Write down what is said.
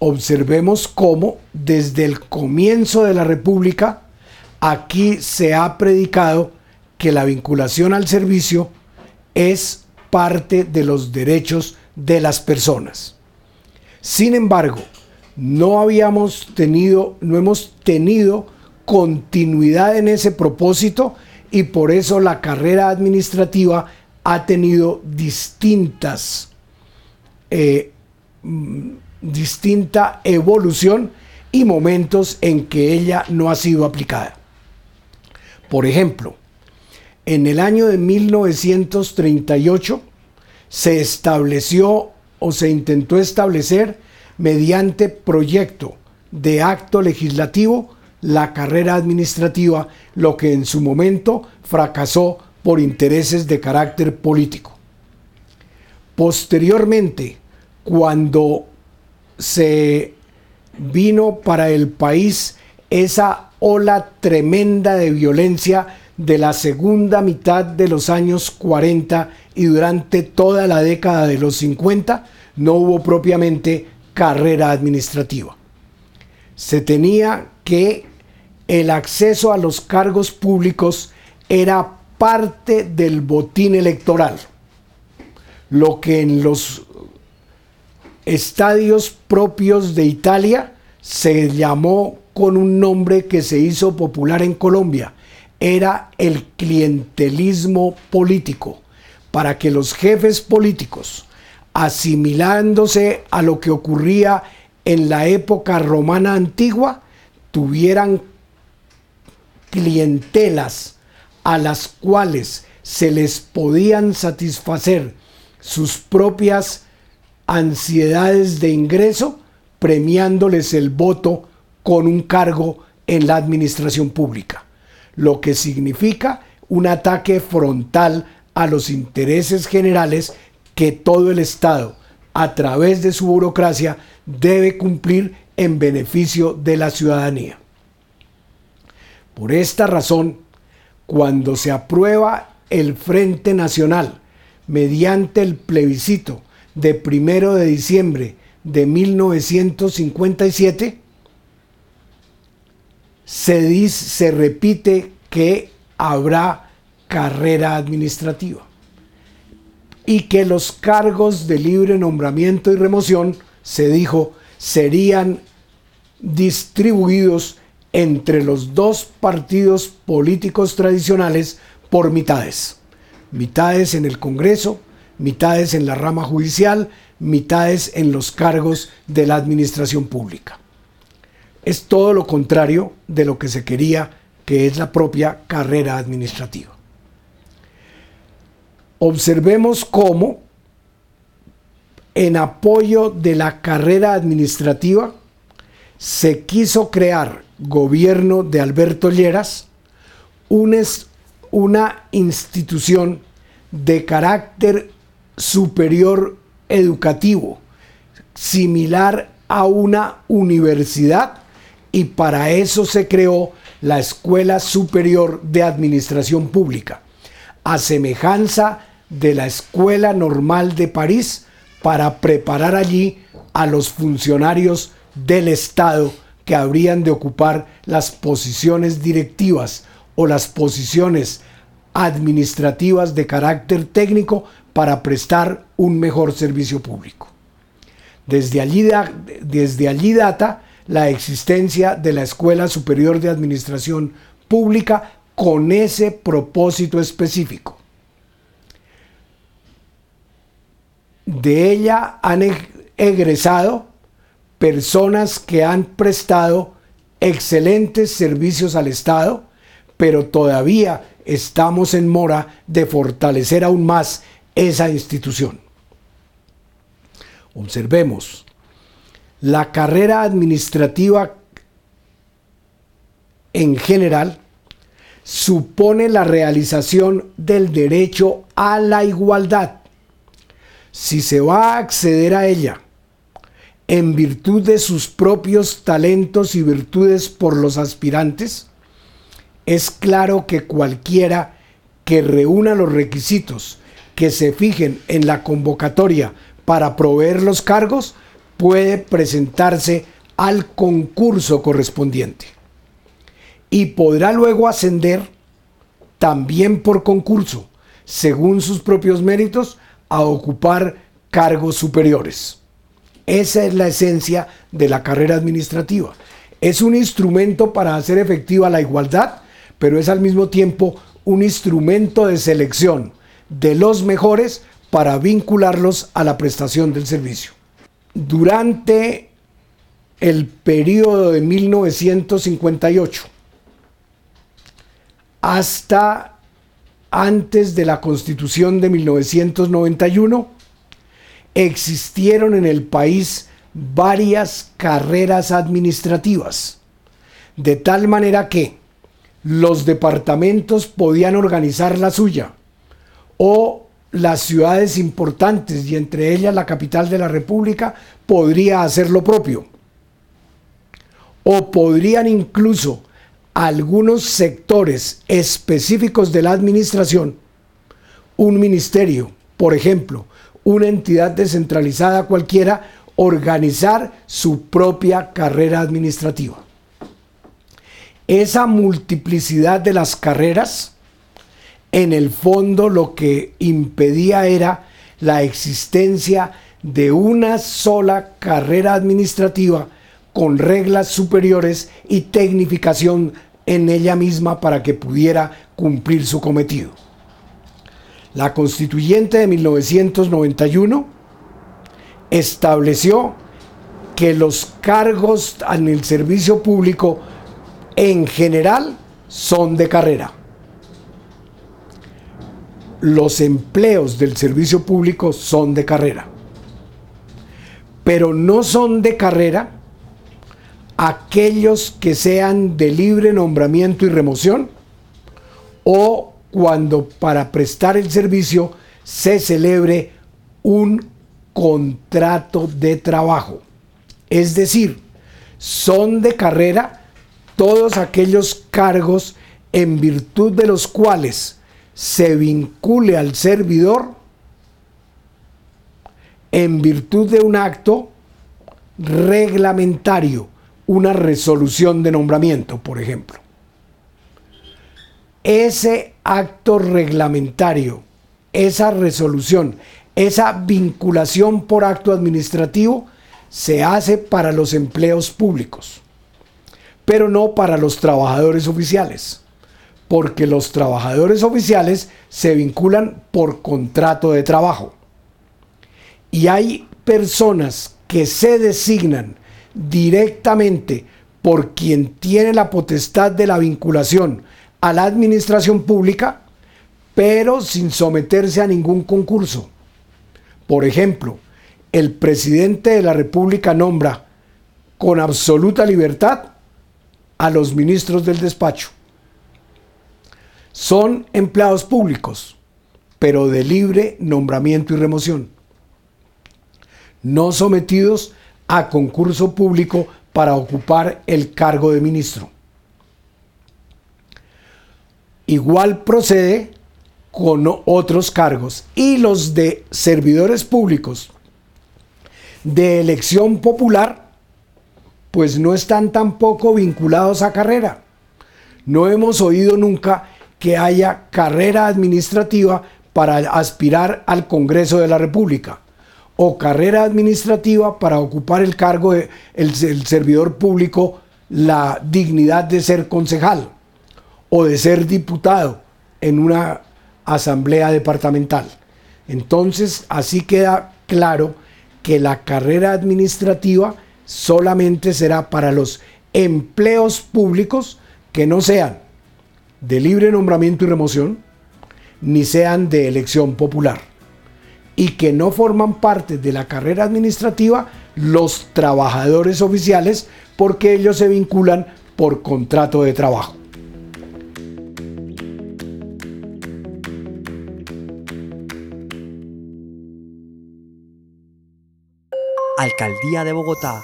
Observemos cómo desde el comienzo de la República aquí se ha predicado que la vinculación al servicio es parte de los derechos de las personas. Sin embargo, no habíamos tenido, no hemos tenido continuidad en ese propósito y por eso la carrera administrativa ha tenido distintas, eh, distinta evolución y momentos en que ella no ha sido aplicada. Por ejemplo, en el año de 1938 se estableció o se intentó establecer mediante proyecto de acto legislativo la carrera administrativa, lo que en su momento fracasó por intereses de carácter político. Posteriormente, cuando se vino para el país esa ola tremenda de violencia de la segunda mitad de los años 40 y durante toda la década de los 50, no hubo propiamente carrera administrativa. Se tenía que el acceso a los cargos públicos era parte del botín electoral, lo que en los estadios propios de Italia se llamó con un nombre que se hizo popular en Colombia, era el clientelismo político, para que los jefes políticos, asimilándose a lo que ocurría en la época romana antigua, tuvieran clientelas a las cuales se les podían satisfacer sus propias ansiedades de ingreso, premiándoles el voto con un cargo en la administración pública, lo que significa un ataque frontal a los intereses generales que todo el Estado, a través de su burocracia, debe cumplir en beneficio de la ciudadanía. Por esta razón, cuando se aprueba el Frente Nacional mediante el plebiscito de primero de diciembre de 1957, se, dice, se repite que habrá carrera administrativa y que los cargos de libre nombramiento y remoción, se dijo, serían distribuidos entre los dos partidos políticos tradicionales por mitades. Mitades en el Congreso, mitades en la rama judicial, mitades en los cargos de la administración pública. Es todo lo contrario de lo que se quería, que es la propia carrera administrativa. Observemos cómo en apoyo de la carrera administrativa se quiso crear gobierno de Alberto Lleras una institución de carácter superior educativo, similar a una universidad, y para eso se creó la Escuela Superior de Administración Pública, a semejanza de la Escuela Normal de París, para preparar allí a los funcionarios del Estado que habrían de ocupar las posiciones directivas o las posiciones administrativas de carácter técnico para prestar un mejor servicio público. Desde allí, data la existencia de la Escuela Superior de Administración Pública con ese propósito específico. De ella han egresado personas que han prestado excelentes servicios al Estado, pero todavía estamos en mora de fortalecer aún más esa institución. Observemos, la carrera administrativa en general supone la realización del derecho a la igualdad. Si se va a acceder a ella en virtud de sus propios talentos y virtudes por los aspirantes, es claro que cualquiera que reúna los requisitos que se fijen en la convocatoria para proveer los cargos puede presentarse al concurso correspondiente y podrá luego ascender también por concurso, según sus propios méritos, a ocupar cargos superiores. Esa es la esencia de la carrera administrativa. Es un instrumento para hacer efectiva la igualdad, pero es al mismo tiempo un instrumento de selección de los mejores para vincularlos a la prestación del servicio. Durante el periodo de 1958 hasta antes de la constitución de 1991, existieron en el país varias carreras administrativas, de tal manera que los departamentos podían organizar la suya o las ciudades importantes y entre ellas la capital de la República podría hacer lo propio. O podrían incluso algunos sectores específicos de la administración, un ministerio, por ejemplo, una entidad descentralizada cualquiera, organizar su propia carrera administrativa. Esa multiplicidad de las carreras, en el fondo lo que impedía era la existencia de una sola carrera administrativa con reglas superiores y tecnificación en ella misma para que pudiera cumplir su cometido. La constituyente de 1991 estableció que los cargos en el servicio público en general son de carrera. Los empleos del servicio público son de carrera. Pero no son de carrera aquellos que sean de libre nombramiento y remoción o cuando para prestar el servicio se celebre un contrato de trabajo. Es decir, son de carrera todos aquellos cargos en virtud de los cuales se vincule al servidor en virtud de un acto reglamentario una resolución de nombramiento, por ejemplo. Ese acto reglamentario, esa resolución, esa vinculación por acto administrativo se hace para los empleos públicos, pero no para los trabajadores oficiales, porque los trabajadores oficiales se vinculan por contrato de trabajo. Y hay personas que se designan directamente por quien tiene la potestad de la vinculación a la administración pública, pero sin someterse a ningún concurso. Por ejemplo, el presidente de la República nombra con absoluta libertad a los ministros del despacho. Son empleados públicos, pero de libre nombramiento y remoción. No sometidos a concurso público para ocupar el cargo de ministro. Igual procede con otros cargos y los de servidores públicos de elección popular, pues no están tampoco vinculados a carrera. No hemos oído nunca que haya carrera administrativa para aspirar al Congreso de la República o carrera administrativa para ocupar el cargo de el, servidor público, la dignidad de ser concejal o de ser diputado en una asamblea departamental. Entonces, así queda claro que la carrera administrativa solamente será para los empleos públicos que no sean de libre nombramiento y remoción, ni sean de elección popular y que no forman parte de la carrera administrativa los trabajadores oficiales porque ellos se vinculan por contrato de trabajo. Alcaldía de Bogotá